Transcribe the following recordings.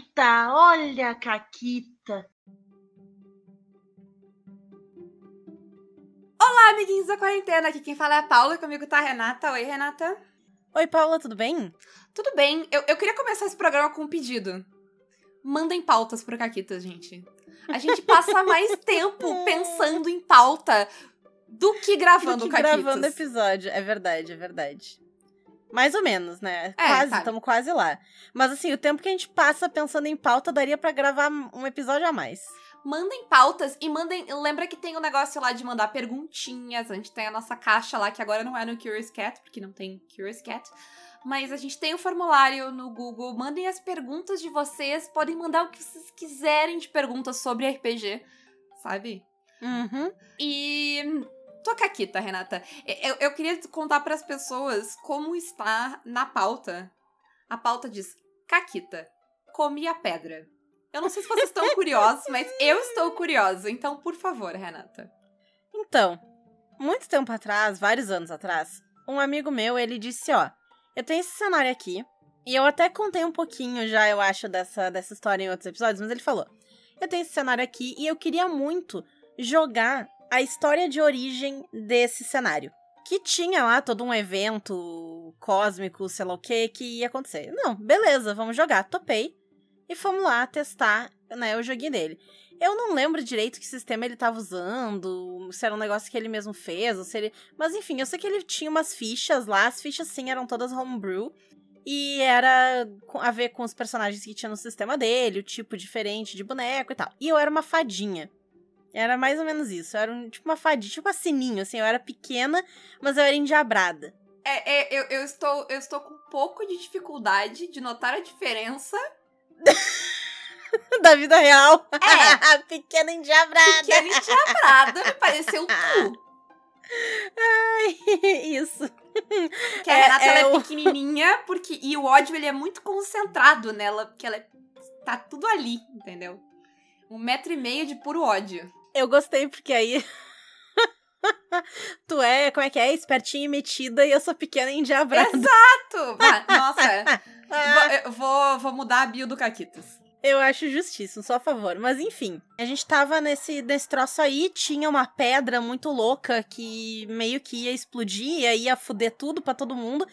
Caquita, olha a Caquita. Olá, amiguinhos da quarentena. Aqui quem fala é a Paula, comigo tá a Renata. Oi, Renata. Oi, Paula, tudo bem? Tudo bem. Eu, eu queria começar esse programa com um pedido. Mandem pautas pro Caquitas, gente. A gente passa mais tempo pensando em pauta do que gravando do que Caquitas. gravando episódio. É verdade, é verdade. Mais ou menos, né? É, quase, estamos quase lá. Mas assim, o tempo que a gente passa pensando em pauta daria pra gravar um episódio a mais. Mandem pautas e mandem. Lembra que tem o negócio lá de mandar perguntinhas. A gente tem a nossa caixa lá, que agora não é no Curious Cat, porque não tem Curious Cat. Mas a gente tem o formulário no Google. Mandem as perguntas de vocês. Podem mandar o que vocês quiserem de perguntas sobre RPG, sabe? Uhum. E. Tô caquita, Renata. Eu, eu queria contar para as pessoas como está na pauta. A pauta diz: Caquita, comi a pedra. Eu não sei se vocês estão curiosos, mas eu estou curiosa. Então, por favor, Renata. Então, muito tempo atrás, vários anos atrás, um amigo meu, ele disse, ó, eu tenho esse cenário aqui, e eu até contei um pouquinho já, eu acho, dessa, dessa história em outros episódios, mas ele falou, eu tenho esse cenário aqui e eu queria muito jogar a história de origem desse cenário. Que tinha lá todo um evento cósmico, sei lá o que, que ia acontecer. Não, beleza, vamos jogar. Topei. E fomos lá testar, né, o joguinho dele. Eu não lembro direito que sistema ele tava usando, se era um negócio que ele mesmo fez, ou se ele... Mas enfim, eu sei que ele tinha umas fichas lá, as fichas sim eram todas homebrew, e era a ver com os personagens que tinha no sistema dele, o tipo diferente de boneco e tal. E eu era uma fadinha. Era mais ou menos isso. Eu era um, tipo uma fadinha, tipo uma sininho, assim. Eu era pequena, mas eu era endiabrada. É, é, eu, eu, estou, eu estou com um pouco de dificuldade de notar a diferença. da vida real. É. pequena endiabrada. Pequena endiabrada me pareceu tu. Isso. Que a É, Renata ela é é o- pequenininha, porque e o ódio ele é muito concentrado nela, porque ela é, tá tudo ali, entendeu? Um metro e meio de puro ódio. Eu gostei porque aí. tu é, como é que é? Espertinha e metida e eu sou pequena e endiabrada. Exato! Ah, nossa, vou, eu vou, vou mudar a bio do Caquitas. Eu acho justíssimo, só a favor. Mas enfim, a gente tava nesse, nesse troço aí, tinha uma pedra muito louca que meio que ia explodir, e ia fuder tudo pra todo mundo.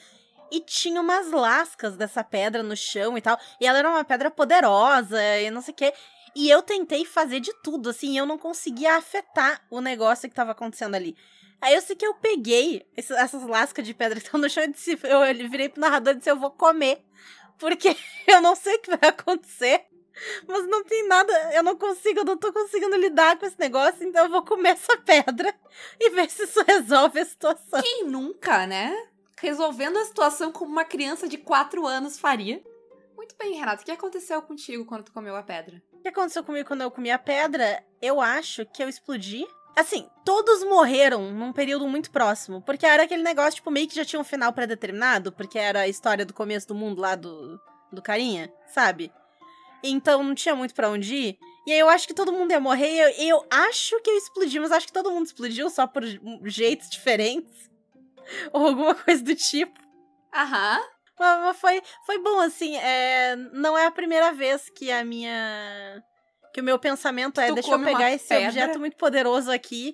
E tinha umas lascas dessa pedra no chão e tal. E ela era uma pedra poderosa e não sei o quê. E eu tentei fazer de tudo, assim, eu não conseguia afetar o negócio que tava acontecendo ali. Aí eu sei que eu peguei essas lascas de pedra que estão no chão e disse, eu virei pro narrador e disse, eu vou comer. Porque eu não sei o que vai acontecer. Mas não tem nada, eu não consigo, eu não tô conseguindo lidar com esse negócio, então eu vou comer essa pedra e ver se isso resolve a situação. Quem nunca, né? Resolvendo a situação como uma criança de 4 anos faria. Muito bem, Renato. O que aconteceu contigo quando tu comeu a pedra? O que aconteceu comigo quando eu comi a pedra? Eu acho que eu explodi. Assim, todos morreram num período muito próximo, porque era aquele negócio, tipo, meio que já tinha um final pré-determinado, porque era a história do começo do mundo lá do, do carinha, sabe? Então não tinha muito pra onde ir. E aí eu acho que todo mundo ia morrer. E eu, eu acho que eu explodi, mas acho que todo mundo explodiu só por jeitos diferentes. Ou alguma coisa do tipo. Aham. Mas, foi, foi bom, assim. É, não é a primeira vez que a minha. Que o meu pensamento é: Tu deixa eu pegar esse pedra? objeto muito poderoso aqui.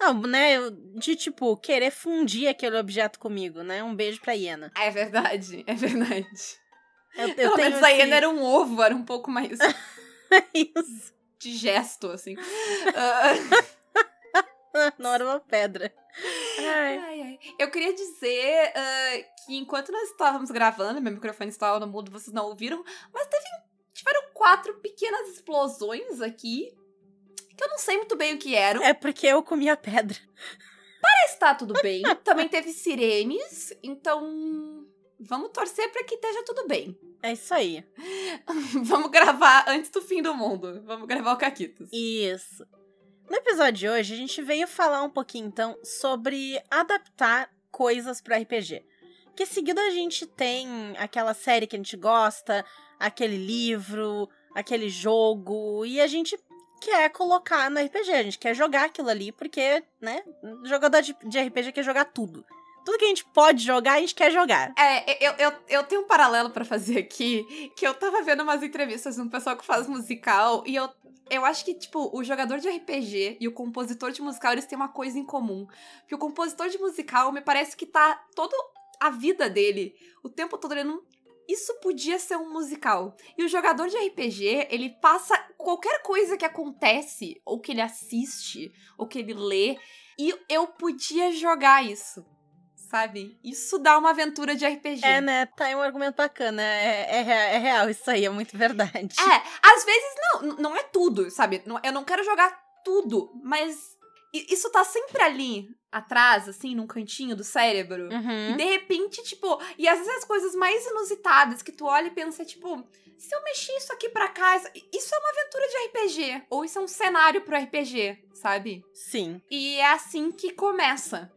Não, né? De tipo, querer fundir aquele objeto comigo, né? Um beijo pra hiena. É verdade, é verdade. Eu, eu Pelo tenho menos a hiena era um ovo, era um pouco mais isso. de gesto, assim. Ah, Não era uma pedra. Ai. ai, ai. Eu queria dizer ah, que enquanto nós estávamos gravando, meu microfone estava no mudo, vocês não ouviram, mas teve, tiveram quatro pequenas explosões aqui, que eu não sei muito bem o que eram. É porque eu comi a pedra. Mas tá tudo bem. Também teve sirenes, então vamos torcer pra que esteja tudo bem. É isso aí. Vamos gravar antes do fim do mundo. Vamos gravar o Caquitos. Isso. No episódio de hoje, a gente veio falar um pouquinho, então, sobre adaptar coisas para RPG. Que seguido a gente tem aquela série que a gente gosta, aquele livro, aquele jogo, e a gente quer colocar no RPG, a gente quer jogar aquilo ali, porque, né, jogador de, de RPG quer jogar tudo. Tudo que a gente pode jogar, a gente quer jogar. É, eu, eu, eu tenho um paralelo pra fazer aqui, que eu tava vendo umas entrevistas de um pessoal que faz musical, e eu, eu acho que, tipo, o jogador de RPG e o compositor de musical, eles têm uma coisa em comum. Porque o compositor de musical, me parece que tá toda a vida dele, o tempo todo, ele não isso podia ser um musical. E o jogador de RPG, ele passa qualquer coisa que acontece, ou que ele assiste, ou que ele lê, e eu podia jogar isso. Sabe? Isso dá uma aventura de RPG. É, né? Tá aí um argumento bacana. É, é, é real isso aí, é muito verdade. É, às vezes não, não é tudo, sabe? Eu não quero jogar tudo, mas isso tá sempre ali atrás, assim, num cantinho do cérebro. Uhum. E de repente, tipo, e às vezes as coisas mais inusitadas que tu olha e pensa, tipo, se eu mexer isso aqui pra cá, isso é uma aventura de RPG. Ou isso é um cenário pro RPG, sabe? Sim. E é assim que começa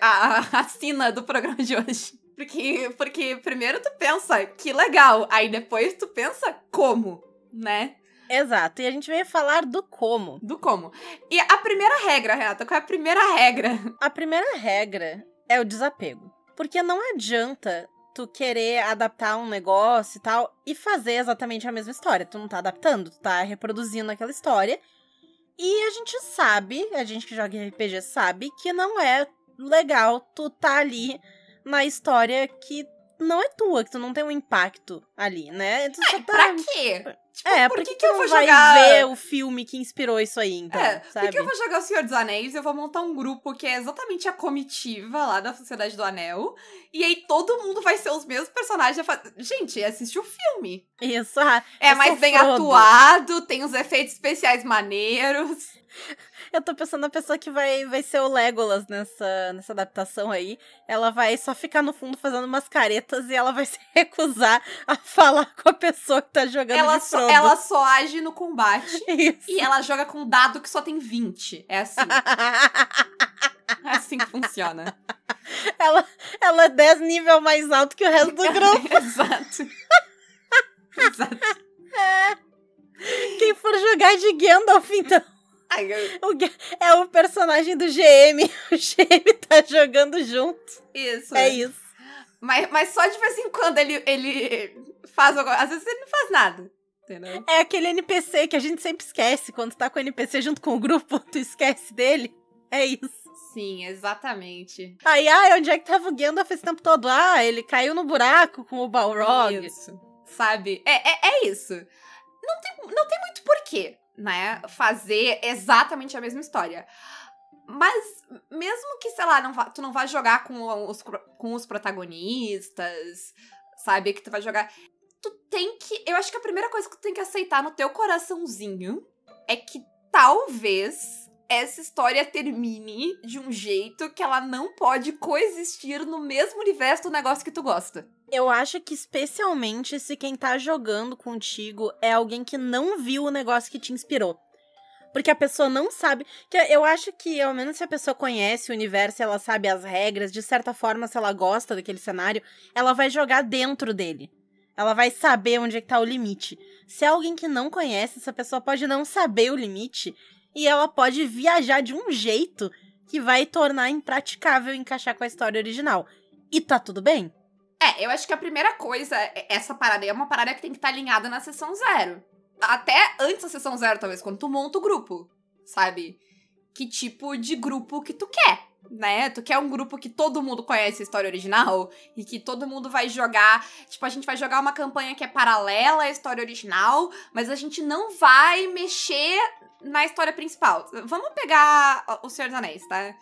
a, a, a sina do programa de hoje. Porque, porque primeiro tu pensa, que legal. Aí depois tu pensa, como, né? Exato, e a gente veio falar do como. Do como. E a primeira regra, Renata, qual é a primeira regra? A primeira regra é o desapego. Porque não adianta tu querer adaptar um negócio e tal e fazer exatamente a mesma história. Tu não tá adaptando, tu tá reproduzindo aquela história. E a gente sabe, a gente que joga RPG sabe que não é legal tu tá ali na história que não é tua, que tu não tem um impacto ali, né? Tu só tá... Pra quê? Tipo, é, por que, que, que eu vou vai jogar... ver o filme que inspirou isso aí, então, é, sabe? Porque eu vou jogar O Senhor dos Anéis, eu vou montar um grupo que é exatamente a comitiva lá da Sociedade do Anel, e aí todo mundo vai ser os mesmos personagens. Gente, assiste o filme. Isso, ah, É mais bem Frodo. atuado, tem os efeitos especiais maneiros. Eu tô pensando na pessoa que vai, vai ser o Legolas nessa, nessa adaptação aí. Ela vai só ficar no fundo fazendo umas caretas e ela vai se recusar a falar com a pessoa que tá jogando ela de só, Ela só age no combate. Isso. E ela joga com um dado que só tem 20. É assim. é assim que funciona. Ela, ela é 10 nível mais alto que o resto do grupo. Exato. Exato. É. Quem for jogar de Gandalf, então. O, é o personagem do GM. O GM tá jogando junto. Isso. É isso. Mas, mas só de vez em quando ele, ele faz alguma Às vezes ele não faz nada. Entendeu? É aquele NPC que a gente sempre esquece. Quando tá com o NPC junto com o grupo, tu esquece dele. É isso. Sim, exatamente. Aí, ah, onde é que tava o Gandalf esse tempo todo? Ah, ele caiu no buraco com o Balrog. Isso. Sabe? É, é, é isso. Não tem, não tem muito porquê né, fazer exatamente a mesma história. Mas mesmo que, sei lá, não vá, tu não vai jogar com os, com os protagonistas, sabe? Que tu vai jogar. Tu tem que. Eu acho que a primeira coisa que tu tem que aceitar no teu coraçãozinho é que talvez essa história termine de um jeito que ela não pode coexistir no mesmo universo do negócio que tu gosta. Eu acho que especialmente se quem tá jogando contigo é alguém que não viu o negócio que te inspirou. Porque a pessoa não sabe. que Eu acho que, ao menos se a pessoa conhece o universo, ela sabe as regras, de certa forma, se ela gosta daquele cenário, ela vai jogar dentro dele. Ela vai saber onde é que tá o limite. Se é alguém que não conhece, essa pessoa pode não saber o limite e ela pode viajar de um jeito que vai tornar impraticável encaixar com a história original. E tá tudo bem. É, eu acho que a primeira coisa, é, essa parada é uma parada que tem que estar tá alinhada na sessão zero. Até antes da sessão zero, talvez, quando tu monta o grupo, sabe? Que tipo de grupo que tu quer, né? Tu quer um grupo que todo mundo conhece a história original e que todo mundo vai jogar. Tipo, a gente vai jogar uma campanha que é paralela à história original, mas a gente não vai mexer na história principal. Vamos pegar O Senhor dos Anéis, tá?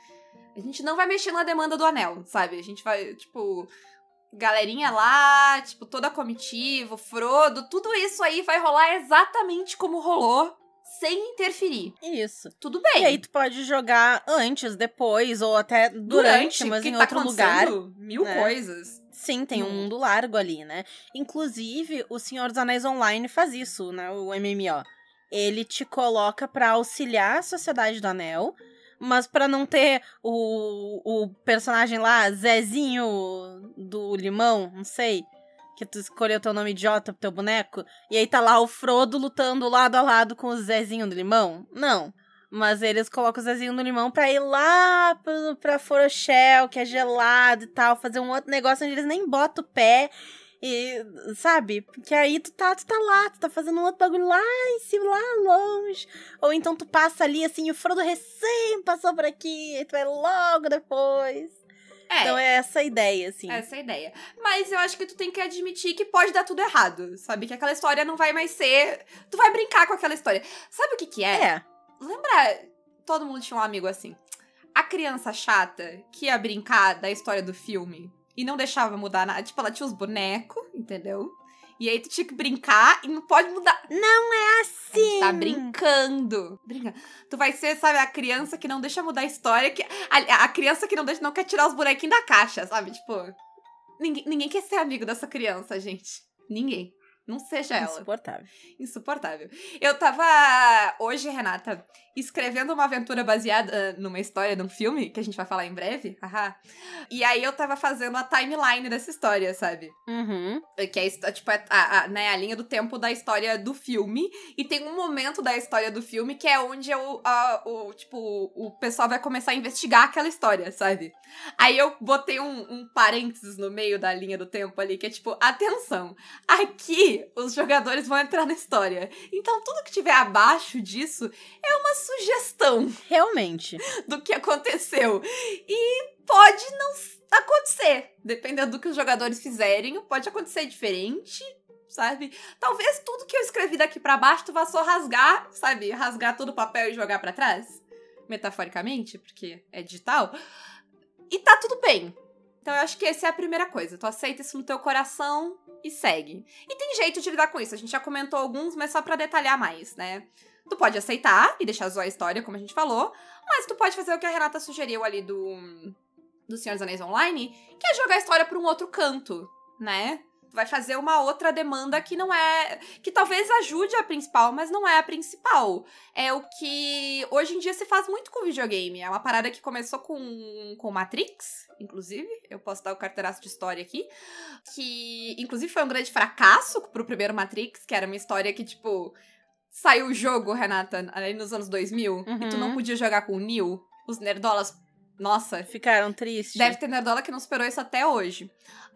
A gente não vai mexer na demanda do anel, sabe? A gente vai, tipo, galerinha lá, tipo, toda comitiva, Frodo, tudo isso aí vai rolar exatamente como rolou, sem interferir. Isso. Tudo bem. E aí tu pode jogar antes, depois, ou até durante, durante mas em tá outro lugar. Mil né? coisas. Sim, tem um mundo largo ali, né? Inclusive, o Senhor dos Anéis Online faz isso, né? O MMO. Ele te coloca para auxiliar a Sociedade do Anel, mas para não ter o, o personagem lá, Zezinho do Limão, não sei, que tu escolheu teu nome idiota pro teu boneco, e aí tá lá o Frodo lutando lado a lado com o Zezinho do Limão. Não. Mas eles colocam o Zezinho no limão pra ir lá pro, pra Forochel, que é gelado e tal, fazer um outro negócio onde eles nem botam o pé. E, sabe? Porque aí tu tá, tu tá lá, tu tá fazendo um outro bagulho lá em cima, lá longe. Ou então tu passa ali, assim, o Frodo recém passou por aqui, e tu vai logo depois. É, Então é essa a ideia, assim. essa é ideia. Mas eu acho que tu tem que admitir que pode dar tudo errado, sabe? Que aquela história não vai mais ser. Tu vai brincar com aquela história. Sabe o que que é? É. Lembra? Todo mundo tinha um amigo assim. A criança chata que ia brincar da história do filme e não deixava mudar nada. Tipo, ela tinha os bonecos, entendeu? E aí tu tinha que brincar e não pode mudar. A Sim. gente tá brincando. Brincando. Tu vai ser, sabe, a criança que não deixa mudar a história. Que, a, a criança que não, deixa, não quer tirar os bonequinhos da caixa, sabe? Tipo. Ninguém, ninguém quer ser amigo dessa criança, gente. Ninguém. Não seja ela. Insuportável. Insuportável. Eu tava hoje, Renata, escrevendo uma aventura baseada numa história de um filme, que a gente vai falar em breve. Haha. E aí eu tava fazendo a timeline dessa história, sabe? Uhum. Que é histó- tipo, a, a, a- né, a linha do tempo da história do filme. E tem um momento da história do filme que é onde eu, a- o, tipo, o pessoal vai começar a investigar aquela história, sabe? Aí eu botei um, um parênteses no meio da linha do tempo ali, que é tipo, atenção, aqui os jogadores vão entrar na história. Então tudo que tiver abaixo disso é uma sugestão Realmente. do que aconteceu. E pode não acontecer. Dependendo do que os jogadores fizerem, pode acontecer diferente, sabe? Talvez tudo que eu escrevi daqui pra baixo tu vá só rasgar, sabe? Rasgar todo o papel e jogar pra trás. Metaforicamente, porque é digital. E tá tudo bem. Então eu acho que essa é a primeira coisa. Tu aceita isso no teu coração e segue. E tem jeito de lidar com isso. A gente já comentou alguns, mas só pra detalhar mais, né? Tu pode aceitar e deixar zoar a história, como a gente falou. Mas tu pode fazer o que a Renata sugeriu ali do, do Senhor dos Anéis Online, que é jogar a história pra um outro canto, né? Vai fazer uma outra demanda que não é. que talvez ajude a principal, mas não é a principal. É o que hoje em dia se faz muito com videogame. É uma parada que começou com, com Matrix, inclusive. Eu posso dar o carteiraço de história aqui. Que, inclusive, foi um grande fracasso pro primeiro Matrix, que era uma história que, tipo. Saiu o jogo, Renata, ali nos anos 2000, e tu Uhum. não podia jogar com o Neil. Os nerdolas. Nossa, Ficaram tristes. Deve ter nerdola que não superou isso até hoje.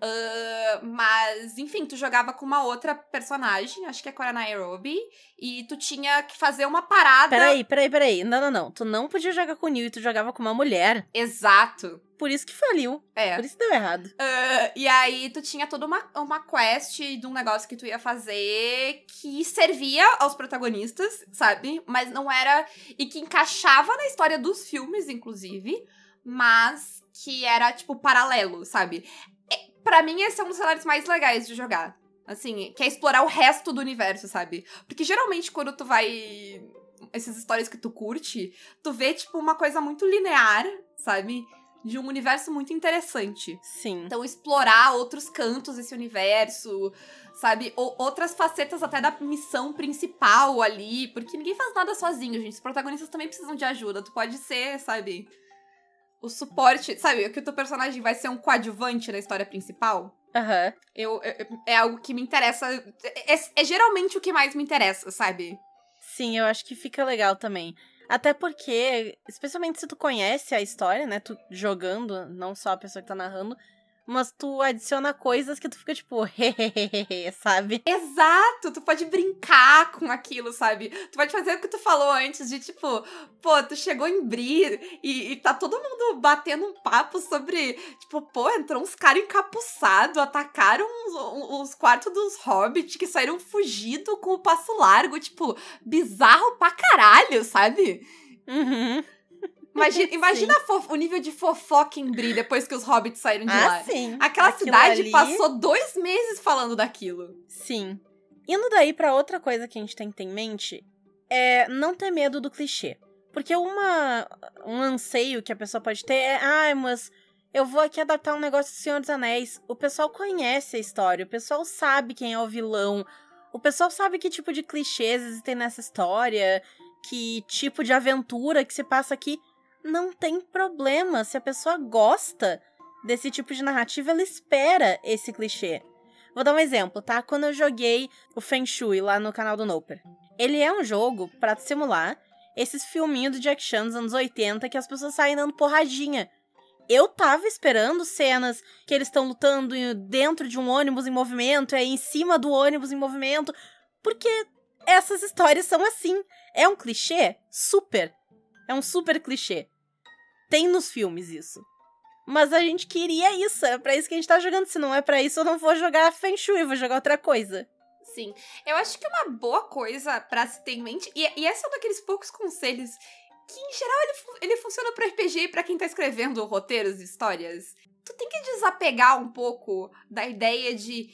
Ah, mas, enfim, tu jogava com uma outra personagem, acho que é com a Nairobi, e tu tinha que fazer uma parada. Peraí, peraí, peraí. Não, não, não. Tu não podia jogar com o Neil e tu jogava com uma mulher. Exato. Por isso que faliu. É. Por isso que deu errado. Ah, e aí tu tinha toda uma, uma quest de um negócio que tu ia fazer que servia aos protagonistas, sabe? Mas não era. E que encaixava na história dos filmes, inclusive, mas que era, tipo, paralelo, sabe? Pra mim, esse é um dos cenários mais legais de jogar. Assim, que é explorar o resto do universo, sabe? Porque geralmente quando tu vai. Essas histórias que tu curte, tu vê, tipo, uma coisa muito linear, sabe? De um universo muito interessante. Sim. Então, explorar outros cantos desse universo, sabe? Ou outras facetas até da missão principal ali, porque ninguém faz nada sozinho, gente. Os protagonistas também precisam de ajuda. Tu pode ser, sabe? O suporte, sabe? Que o teu personagem vai ser um coadjuvante na história principal. Aham. Eu, eu- é algo que me interessa. É, é geralmente o que mais me interessa, sabe? Sim, eu acho que fica legal também. Até porque, especialmente se tu conhece a história, né? Tu jogando, não só a pessoa que tá narrando, mas tu adiciona coisas que tu fica tipo, sabe? Exato, tu pode brincar com aquilo, sabe? Tu pode fazer o que tu falou antes de tipo, pô, tu chegou em Bri e, e tá todo mundo batendo um papo sobre, tipo, pô, entrou uns caras encapuçados, atacaram os, os quartos dos hobbits que saíram fugido com o passo largo, tipo, bizarro pra caralho, sabe? Uhum. Imagina, imagina o nível de fofoca em Bri depois que os hobbits saíram de lá. Ah, sim. Aquela Aquilo cidade ali- passou dois meses falando daquilo. Sim. Indo daí pra outra coisa que a gente tem que ter em mente é não ter medo do clichê. Porque uma, um anseio que a pessoa pode ter é, ai, mas eu vou aqui adaptar um negócio do Senhor dos Anéis. O pessoal conhece a história, o pessoal sabe quem é o vilão, o pessoal sabe que tipo de clichês existem nessa história, que tipo de aventura que se passa aqui. Não tem problema. Se a pessoa gosta desse tipo de narrativa, ela espera esse clichê. Vou dar um exemplo, tá? Quando eu joguei o Feng Shui lá no canal do Noper. Ele é um jogo te simular esses filminhos do Jack Chan dos anos 80 que as pessoas saem dando porradinha. Eu tava esperando cenas que eles estão lutando dentro de um ônibus em movimento, é em cima do ônibus em movimento, porque essas histórias são assim. É um clichê? Super. É um super clichê. Tem nos filmes isso. Mas a gente queria isso, é pra isso que a gente tá jogando. Se não é para isso, eu não vou jogar Feng Shui, vou jogar outra coisa. Sim. Eu acho que uma boa coisa para se ter em mente, e, e esse é um daqueles poucos conselhos que, em geral, ele, ele funciona pro RPG e pra quem tá escrevendo roteiros e histórias. Tu tem que desapegar um pouco da ideia de.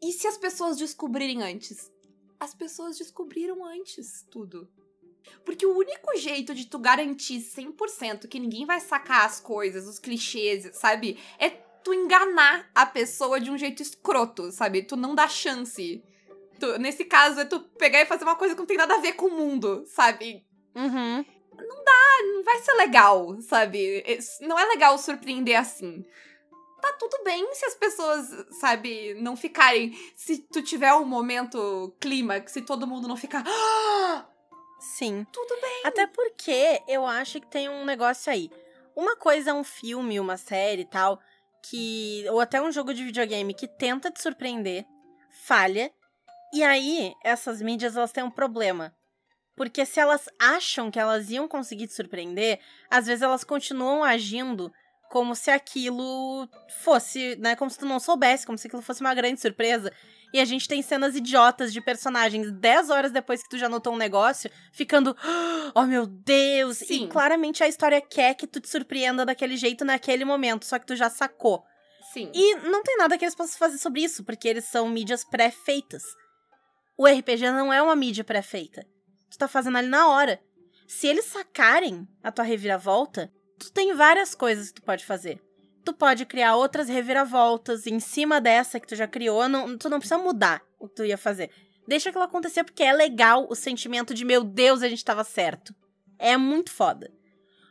E se as pessoas descobrirem antes? As pessoas descobriram antes tudo. Porque o único jeito de tu garantir 100% que ninguém vai sacar as coisas, os clichês, sabe? É tu enganar a pessoa de um jeito escroto, sabe? Tu não dá chance. Tu, nesse caso, é tu pegar e fazer uma coisa que não tem nada a ver com o mundo, sabe? Uhum. Não dá, não vai ser legal, sabe? Não é legal surpreender assim tá tudo bem se as pessoas, sabe, não ficarem. Se tu tiver um momento clímax, se todo mundo não ficar. Ah! Sim. Tudo bem. Até porque eu acho que tem um negócio aí. Uma coisa é um filme, uma série e tal, que. Ou até um jogo de videogame que tenta te surpreender, falha. E aí, essas mídias elas têm um problema. Porque se elas acham que elas iam conseguir te surpreender, às vezes elas continuam agindo como se aquilo fosse, né, como se tu não soubesse, como se aquilo fosse uma grande surpresa. E a gente tem cenas idiotas de personagens 10 horas depois que tu já notou um negócio, ficando, oh meu Deus! Sim. E claramente a história quer que tu te surpreenda daquele jeito naquele momento, só que tu já sacou. Sim. E não tem nada que eles possam fazer sobre isso, porque eles são mídias pré-feitas. O RPG não é uma mídia pré-feita. Tu tá fazendo ali na hora. Se eles sacarem a tua reviravolta, tu tem várias coisas que tu pode fazer. Tu pode criar outras reviravoltas em cima dessa que tu já criou. Não, tu não precisa mudar o que tu ia fazer. Deixa aquilo acontecer porque é legal o sentimento de meu Deus, a gente tava certo. É muito foda.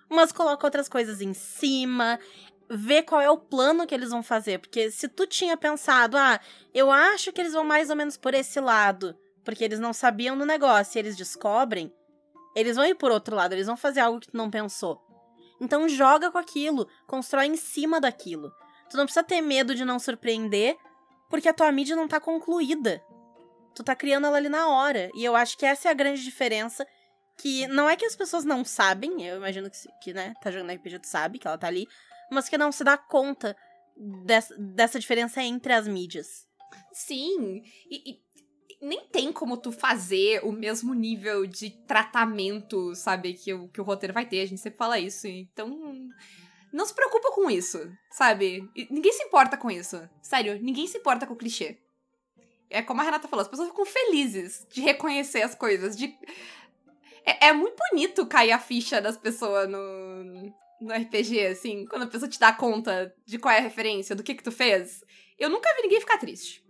Mas coloca outras coisas em cima, vê qual é o plano que eles vão fazer. Porque se tu tinha pensado, ah, eu acho que eles vão mais ou menos por esse lado, porque eles não sabiam do negócio e eles descobrem, eles vão ir por outro lado, eles vão fazer algo que tu não pensou. Então joga com aquilo, constrói em cima daquilo. Tu não precisa ter medo de não surpreender, porque a tua mídia não tá concluída. Tu tá criando ela ali na hora. E eu acho que essa é a grande diferença. Que não é que as pessoas não sabem, eu imagino que, que né, tá jogando RPG, tu sabe que ela tá ali, mas que não se dá conta dessa, dessa diferença entre as mídias. Sim, e, e nem tem como tu fazer o mesmo nível de tratamento, sabe, que o, que o roteiro vai ter. A gente sempre fala isso. Então, não se preocupa com isso, sabe? Ninguém se importa com isso. Sério, ninguém se importa com o clichê. É como a Renata falou, as pessoas ficam felizes de reconhecer as coisas, de... É, é muito bonito cair a ficha das pessoas no, no RPG, assim, quando a pessoa te dá conta de qual é a referência, do que que tu fez. Eu nunca vi ninguém ficar triste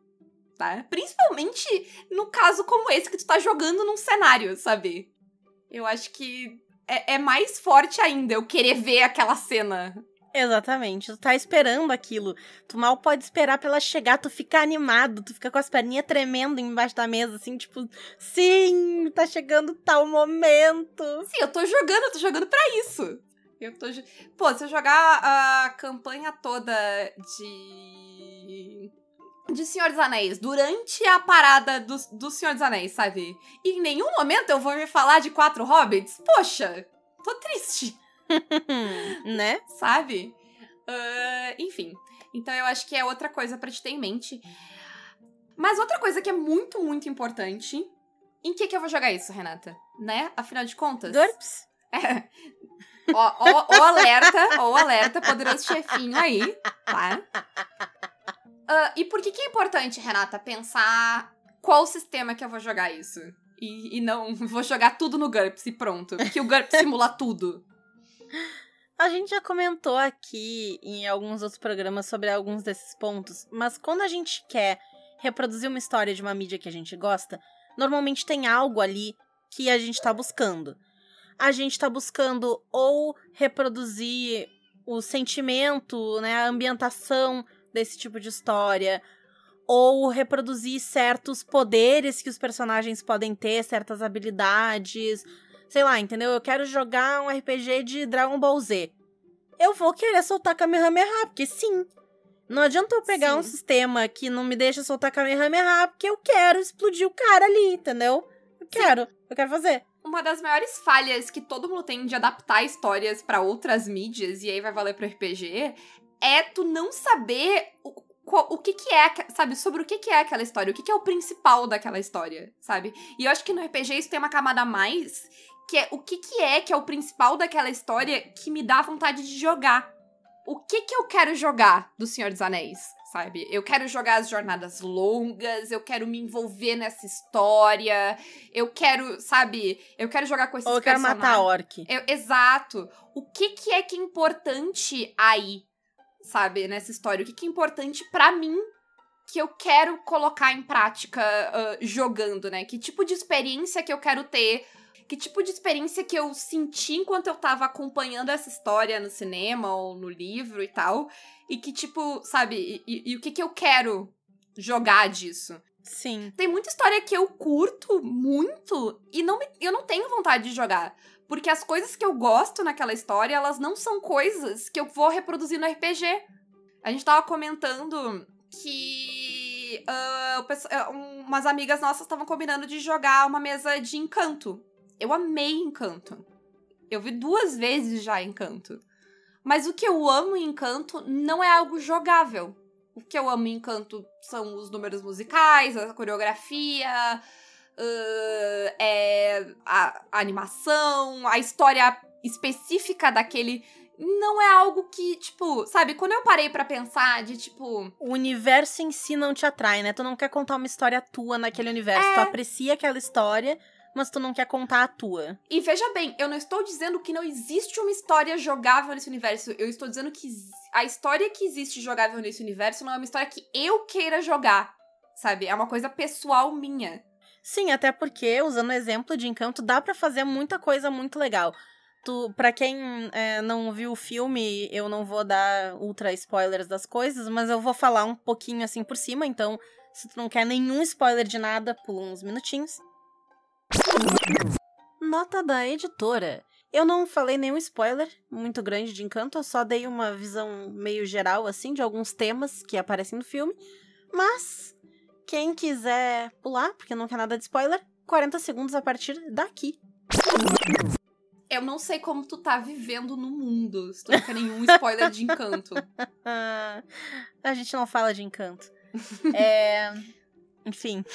tá? Principalmente no caso como esse que tu tá jogando num cenário, sabe? Eu acho que é, é mais forte ainda eu querer ver aquela cena. Exatamente, tu tá esperando aquilo. Tu mal pode esperar pra ela chegar, tu fica animado, tu fica com as perninhas tremendo embaixo da mesa, assim, tipo, sim, tá chegando tal momento. Sim, eu tô jogando, eu tô jogando pra isso. Eu tô. Pô, se eu jogar a campanha toda de de Senhor dos Anéis durante a parada do, do Senhor dos Anéis, sabe? E em nenhum momento eu vou me falar de quatro hobbits. Poxa, tô triste. né? Sabe? Uh, enfim. Então eu acho que é outra coisa para te ter em mente. Mas outra coisa que é muito, muito importante. Em que que eu vou jogar isso, Renata? Né? Afinal de contas. GURPS. É. Ó, ó alerta, ó alerta, poderoso chefinho aí, tá? Uh, e por que, que é importante, Renata, pensar qual sistema que eu vou jogar isso? E, e não vou jogar tudo no GURPS e pronto. Porque o GURPS simula tudo. A gente já comentou aqui em alguns outros programas sobre alguns desses pontos, mas quando a gente quer reproduzir uma história de uma mídia que a gente gosta, normalmente tem algo ali que a gente tá buscando. A gente tá buscando ou reproduzir o sentimento, né, a ambientação desse tipo de história, ou reproduzir certos poderes que os personagens podem ter, certas habilidades, sei lá, entendeu? Eu quero jogar um RPG de Dragon Ball Z. Eu vou querer soltar Kamehameha, porque sim. Não adianta eu pegar sim. um sistema que não me deixa soltar Kamehameha, porque eu quero explodir o cara ali, entendeu? Eu quero, sim. eu quero fazer. Uma das maiores falhas que todo mundo tem de adaptar histórias para outras mídias, e aí vai valer pro RPG, é tu não saber o, o que que é, sabe, sobre o que que é aquela história, o que que é o principal daquela história, sabe? E eu acho que no RPG isso tem uma camada a mais, que é o que que é que é o principal daquela história que me dá vontade de jogar. O que que eu quero jogar do Senhor dos Anéis, sabe? Eu quero jogar as jornadas longas, eu quero me envolver nessa história, eu quero, sabe, eu quero jogar com esses Ou eu quero matar orc. Eu, exato. O que que é que é importante aí, sabe, nessa história? O que que é importante para mim que eu quero colocar em prática uh, jogando, né? Que tipo de experiência que eu quero ter que tipo de experiência que eu senti enquanto eu tava acompanhando essa história no cinema ou no livro e tal. E que, tipo, sabe, e, e, e o que, que eu quero jogar disso. Sim. Tem muita história que eu curto muito e não me, eu não tenho vontade de jogar. Porque as coisas que eu gosto naquela história, elas não são coisas que eu vou reproduzir no RPG. A gente tava comentando que uh, umas amigas nossas estavam combinando de jogar uma mesa de encanto eu amei Encanto. Eu vi duas vezes já Encanto. Mas o que eu amo em Encanto não é algo jogável. O que eu amo em Encanto são os números musicais, a coreografia, uh, é a, a animação, a história específica daquele não é algo que, tipo, sabe, quando eu parei para pensar de tipo. O universo em si não te atrai, né? Tu não quer contar uma história tua naquele universo. É... Tu aprecia aquela história, mas tu não quer contar a tua. E veja bem, eu não estou dizendo que não existe uma história jogável nesse universo. Eu estou dizendo que a história que existe jogável nesse universo não é uma história que eu queira jogar, sabe? É uma coisa pessoal minha. Sim, até porque, usando o exemplo de Encanto, dá para fazer muita coisa muito legal. Tu, pra quem é, não viu o filme, eu não vou dar ultra spoilers das coisas, mas eu vou falar um pouquinho assim por cima, então se tu não quer nenhum spoiler de nada, pula uns minutinhos. Nota da editora. Eu não falei nenhum spoiler muito grande de Encanto, eu só dei uma visão meio geral, assim, de alguns temas que aparecem no filme. Mas, quem quiser pular, porque não quer nada de spoiler, 40 segundos a partir daqui. Eu não sei como tu tá vivendo no mundo, se tu não quer nenhum spoiler de Encanto. a gente não fala de Encanto. é... Enfim.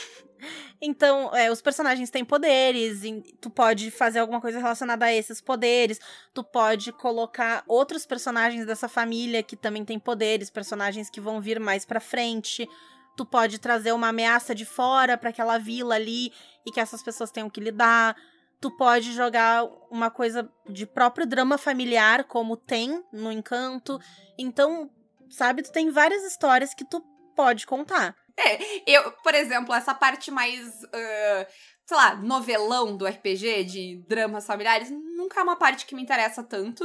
Então, é, os personagens têm poderes, tu pode fazer alguma coisa relacionada a esses poderes, tu pode colocar outros personagens dessa família que também têm poderes, personagens que vão vir mais pra frente. Tu pode trazer uma ameaça de fora para aquela vila ali e que essas pessoas tenham que lidar. Tu pode jogar uma coisa de próprio drama familiar, como tem no Encanto. Então, sabe, tu tem várias histórias que tu pode contar. É, eu, por exemplo, essa parte mais, uh, sei lá, novelão do RPG, de dramas familiares, nunca é uma parte que me interessa tanto.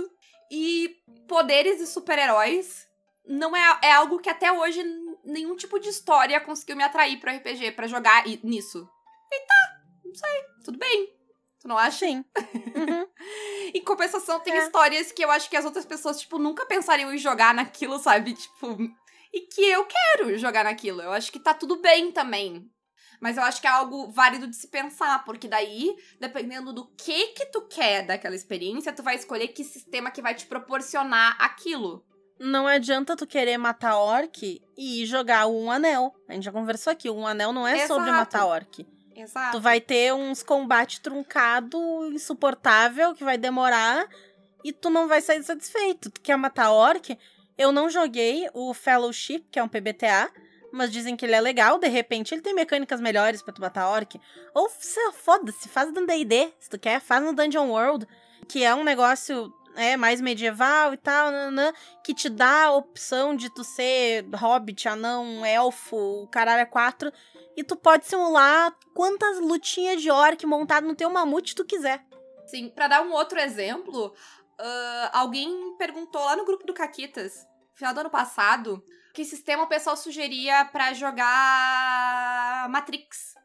E poderes e super-heróis não é, é algo que até hoje nenhum tipo de história conseguiu me atrair pro RPG, para jogar nisso. E tá, não sei, tudo bem. Tu não acha? Sim. Uhum. em compensação, tem é. histórias que eu acho que as outras pessoas, tipo, nunca pensariam em jogar naquilo, sabe? Tipo, e que eu quero jogar naquilo. Eu acho que tá tudo bem também. Mas eu acho que é algo válido de se pensar, porque daí, dependendo do que que tu quer daquela experiência, tu vai escolher que sistema que vai te proporcionar aquilo. Não adianta tu querer matar orc e jogar um anel. A gente já conversou aqui, um anel não é Exato. sobre matar orc. Exato. Tu vai ter uns combates truncado, insuportável, que vai demorar, e tu não vai sair satisfeito. Tu quer matar orc? Eu não joguei o Fellowship, que é um PBTA, mas dizem que ele é legal, de repente ele tem mecânicas melhores para tu matar orc. Ou foda-se, faz no D&D, se tu quer, faz no Dungeon World, que é um negócio é mais medieval e tal, nanã, que te dá a opção de tu ser hobbit, anão, elfo, caralho é quatro, e tu pode simular quantas lutinhas de orc montado no teu mamute tu quiser. Sim, para dar um outro exemplo, uh, alguém perguntou lá no grupo do Caquitas final do ano passado, que sistema o pessoal sugeria para jogar Matrix.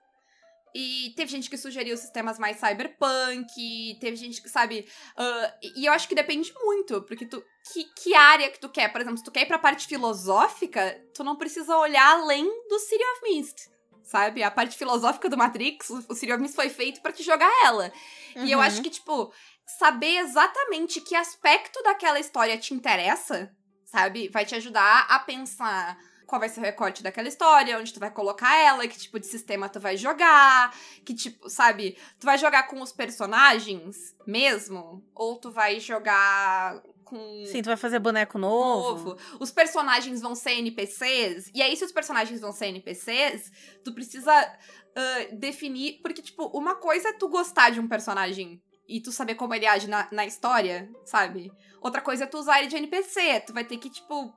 E teve gente que sugeriu sistemas mais cyberpunk, teve gente que, sabe. Uh, e eu acho que depende muito, porque tu. Que, que área que tu quer? Por exemplo, se tu quer ir pra parte filosófica, tu não precisa olhar além do City of Mist. Sabe? A parte filosófica do Matrix, o City of Mist foi feito para te jogar ela. Uhum. E eu acho que, tipo, saber exatamente que aspecto daquela história te interessa, sabe? Vai te ajudar a pensar qual vai ser o recorte daquela história, onde tu vai colocar ela, que tipo de sistema tu vai jogar, que tipo, sabe? Tu vai jogar com os personagens mesmo? Ou tu vai jogar com. Sim, tu vai fazer boneco novo. novo. Os personagens vão ser NPCs. E aí, se os personagens vão ser NPCs, tu precisa uh, definir. Porque, tipo, uma coisa é tu gostar de um personagem e tu saber como ele age na, na história, sabe? Outra coisa é tu usar ele de NPC. Tu vai ter que, tipo,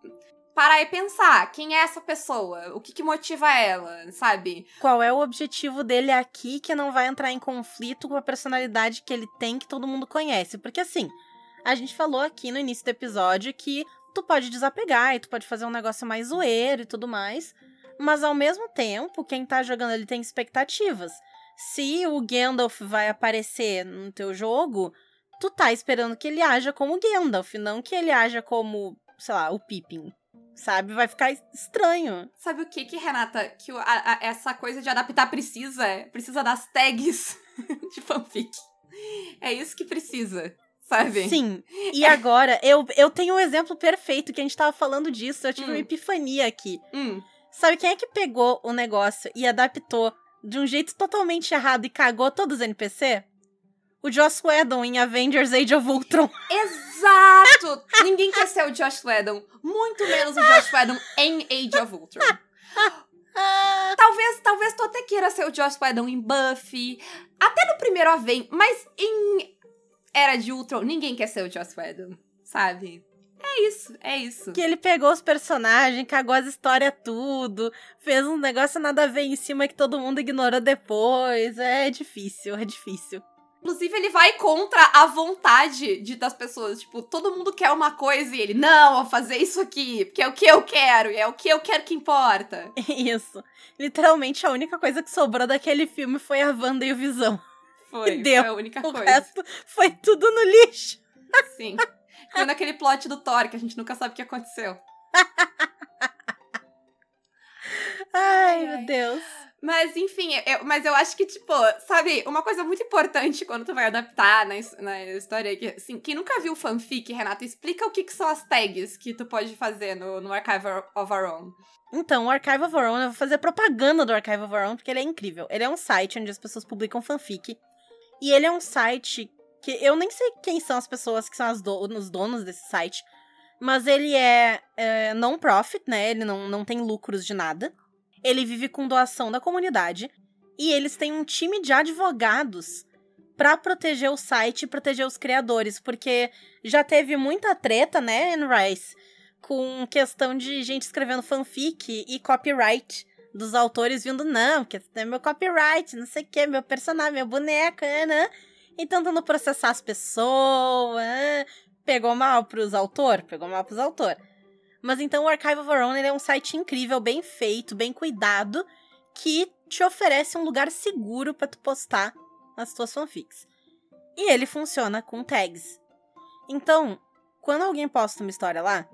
parar e pensar, quem é essa pessoa? O que, que motiva ela, sabe? Qual é o objetivo dele aqui que não vai entrar em conflito com a personalidade que ele tem que todo mundo conhece? Porque assim, a gente falou aqui no início do episódio que tu pode desapegar e tu pode fazer um negócio mais zoeiro e tudo mais, mas ao mesmo tempo, quem tá jogando ele tem expectativas. Se o Gandalf vai aparecer no teu jogo, tu tá esperando que ele haja como Gandalf, não que ele haja como, sei lá, o Pippin sabe? Vai ficar estranho. Sabe o que que, Renata, que a, a, essa coisa de adaptar precisa? Precisa das tags de fanfic. É isso que precisa, sabe? Sim. E é. agora, eu, eu tenho um exemplo perfeito que a gente tava falando disso. Eu tive hum. uma epifania aqui. Hum. Sabe quem é que pegou o negócio e adaptou de um jeito totalmente errado e cagou todos os NPC? O Joss Whedon em Avengers Age of Ultron. Exato! Ninguém quer ser o Josh Whedon. Muito menos o Josh Whedon em Age of Ultron. talvez, talvez tu até queira ser o Josh Whedon em Buffy. Até no primeiro Avengers. Mas em Era de Ultron, ninguém quer ser o Joss Whedon. Sabe? É isso, é isso. Que ele pegou os personagens, cagou as histórias tudo, fez um negócio nada a ver em cima que todo mundo ignorou depois. É difícil, é difícil. Inclusive, ele vai contra a vontade de, das pessoas. Tipo, todo mundo quer uma coisa e ele, não, vou fazer isso aqui, porque é o que eu quero, e é o que eu quero que importa. Isso. Literalmente, a única coisa que sobrou daquele filme foi a Wanda e o Visão. Foi, e deu. foi a única o coisa. O resto foi tudo no lixo. Sim. Foi naquele plot do Thor, que a gente nunca sabe o que aconteceu. ai, ai, meu Deus. Mas, enfim, eu, mas eu acho que, tipo, sabe, uma coisa muito importante quando tu vai adaptar na, na história, que, assim, quem nunca viu fanfic, Renata, explica o que, que são as tags que tu pode fazer no, no Archive of Our Own. Então, o Archive of Our Own, eu vou fazer propaganda do Archive of Our Own, porque ele é incrível. Ele é um site onde as pessoas publicam fanfic. E ele é um site que eu nem sei quem são as pessoas que são do, os donos desse site, mas ele é, é non-profit, né? Ele não, não tem lucros de nada. Ele vive com doação da comunidade e eles têm um time de advogados para proteger o site e proteger os criadores, porque já teve muita treta, né, Anne Rice, com questão de gente escrevendo fanfic e copyright dos autores vindo, não, porque tem meu copyright, não sei o que, meu personagem, meu boneco, né? E tentando processar as pessoas. Pegou mal pros autores? Pegou mal pros autores. Mas então o Archive of Our Own é um site incrível, bem feito, bem cuidado, que te oferece um lugar seguro para tu postar as tuas fanfics. E ele funciona com tags. Então, quando alguém posta uma história lá,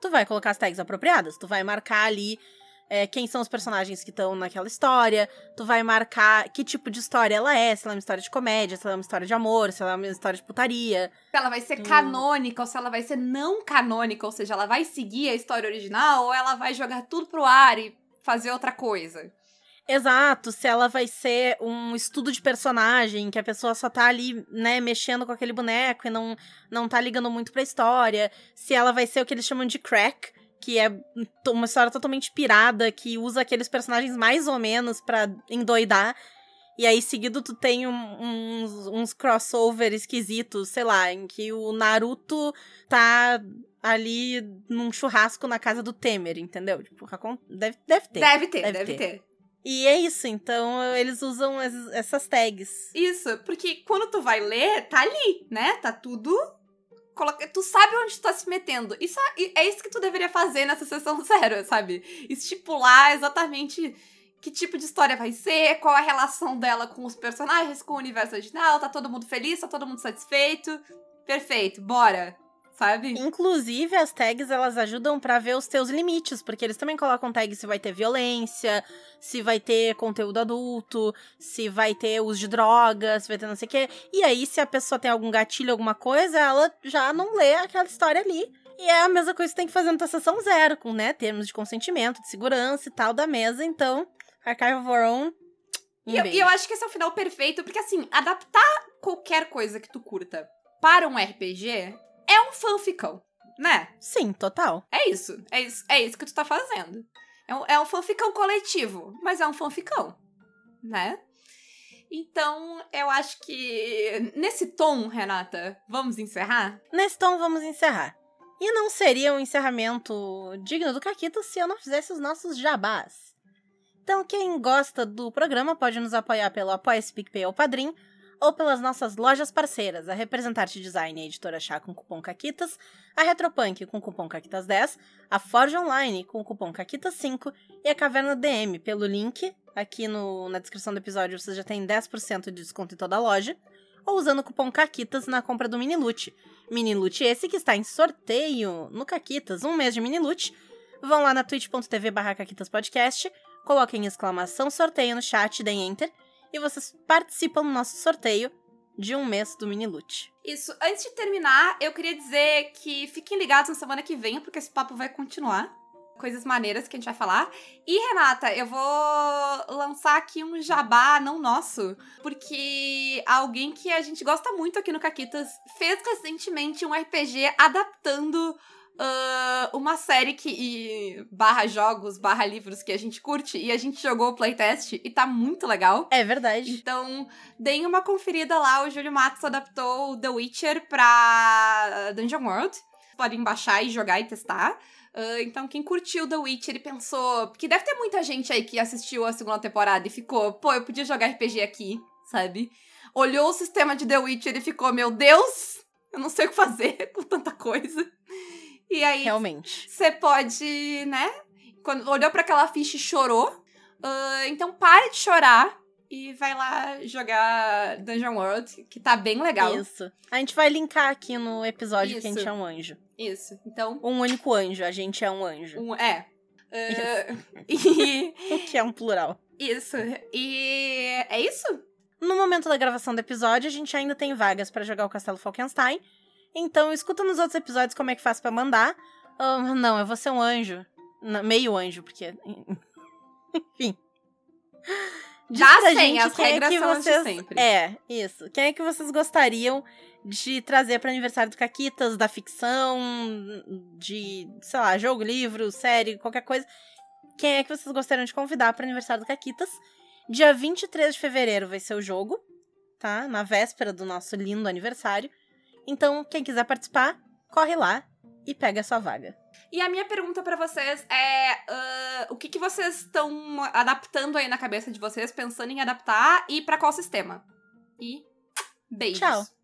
tu vai colocar as tags apropriadas, tu vai marcar ali é, quem são os personagens que estão naquela história, tu vai marcar que tipo de história ela é, se ela é uma história de comédia, se ela é uma história de amor, se ela é uma história de putaria. Se ela vai ser hum. canônica ou se ela vai ser não canônica, ou seja, ela vai seguir a história original ou ela vai jogar tudo pro ar e fazer outra coisa. Exato, se ela vai ser um estudo de personagem, que a pessoa só tá ali, né, mexendo com aquele boneco e não, não tá ligando muito pra história. Se ela vai ser o que eles chamam de crack, que é uma história totalmente pirada, que usa aqueles personagens mais ou menos para endoidar. E aí, seguido, tu tem um, uns, uns crossover esquisitos, sei lá, em que o Naruto tá ali num churrasco na casa do Temer, entendeu? Tipo, deve, deve ter. Deve ter, deve, deve ter. ter. E é isso, então eles usam essas tags. Isso, porque quando tu vai ler, tá ali, né? Tá tudo Coloca, tu sabe onde tu tá se metendo. Isso é, é isso que tu deveria fazer nessa sessão zero, sabe? Estipular exatamente que tipo de história vai ser, qual a relação dela com os personagens, com o universo original, tá todo mundo feliz, tá todo mundo satisfeito. Perfeito, bora. Sabe? Inclusive, as tags elas ajudam para ver os teus limites, porque eles também colocam tag se vai ter violência, se vai ter conteúdo adulto, se vai ter uso de drogas, se vai ter não sei o quê. E aí, se a pessoa tem algum gatilho, alguma coisa, ela já não lê aquela história ali. E é a mesma coisa que tem que fazer na tua sessão zero, com, né, termos de consentimento, de segurança e tal da mesa. Então, Archive of Our Own. Um e, eu, e eu acho que esse é o final perfeito, porque assim, adaptar qualquer coisa que tu curta para um RPG é um fanficão, né? Sim, total. É isso. É isso, é isso que tu tá fazendo. É um, é um fanficão coletivo, mas é um fanficão, né? Então, eu acho que nesse tom, Renata, vamos encerrar? Nesse tom, vamos encerrar. E não seria um encerramento digno do Caquito se eu não fizesse os nossos jabás. Então, quem gosta do programa pode nos apoiar pelo Apoia-se PicPay ou Padrim, ou pelas nossas lojas parceiras, a Representarte Design e a Editora Chá com cupom CAQUITAS, a Retropunk com cupom CAQUITAS10, a Forge Online com cupom CAQUITAS5 e a Caverna DM pelo link, aqui no, na descrição do episódio você já tem 10% de desconto em toda a loja, ou usando o cupom CAQUITAS na compra do Mini Loot. Mini Loot esse que está em sorteio no Caquitas, um mês de Mini Loot. Vão lá na twitch.tv barra Podcast, coloquem exclamação sorteio no chat, deem enter, e vocês participam do nosso sorteio de um mês do Mini Loot. Isso. Antes de terminar, eu queria dizer que fiquem ligados na semana que vem, porque esse papo vai continuar. Coisas maneiras que a gente vai falar. E, Renata, eu vou lançar aqui um jabá não nosso, porque alguém que a gente gosta muito aqui no Caquitas fez recentemente um RPG adaptando uh, uma série que. E, barra jogos, barra livros que a gente curte. E a gente jogou o playtest e tá muito legal. É verdade. Então, deem uma conferida lá. O Júlio Matos adaptou The Witcher pra Dungeon World. Podem baixar e jogar e testar. Uh, então, quem curtiu The Witcher e pensou. Porque deve ter muita gente aí que assistiu a segunda temporada e ficou, pô, eu podia jogar RPG aqui, sabe? Olhou o sistema de The Witcher e ficou, meu Deus, eu não sei o que fazer com tanta coisa. E aí. Realmente. Você pode, né? Quando olhou para aquela ficha e chorou. Uh, então pare de chorar e vai lá jogar Dungeon World, que tá bem legal. Isso. A gente vai linkar aqui no episódio Isso. que a gente é um anjo. Isso. Então. Um único anjo, a gente é um anjo. Um, é. Uh, e... o que é um plural. Isso. E é isso? No momento da gravação do episódio, a gente ainda tem vagas para jogar o Castelo Falkenstein. Então, escuta nos outros episódios como é que faz para mandar. Uh, não, eu vou ser um anjo. Não, meio anjo, porque. Enfim. Já pra gente as quem é que vocês... sempre. É, isso. Quem é que vocês gostariam de trazer para aniversário do Caquitas, da ficção, de, sei lá, jogo, livro, série, qualquer coisa. Quem é que vocês gostariam de convidar para aniversário do Caquitas? Dia 23 de fevereiro vai ser o jogo, tá? Na véspera do nosso lindo aniversário. Então, quem quiser participar, corre lá e pega a sua vaga. E a minha pergunta para vocês é: uh, o que, que vocês estão adaptando aí na cabeça de vocês, pensando em adaptar e para qual sistema? E beijos. Tchau.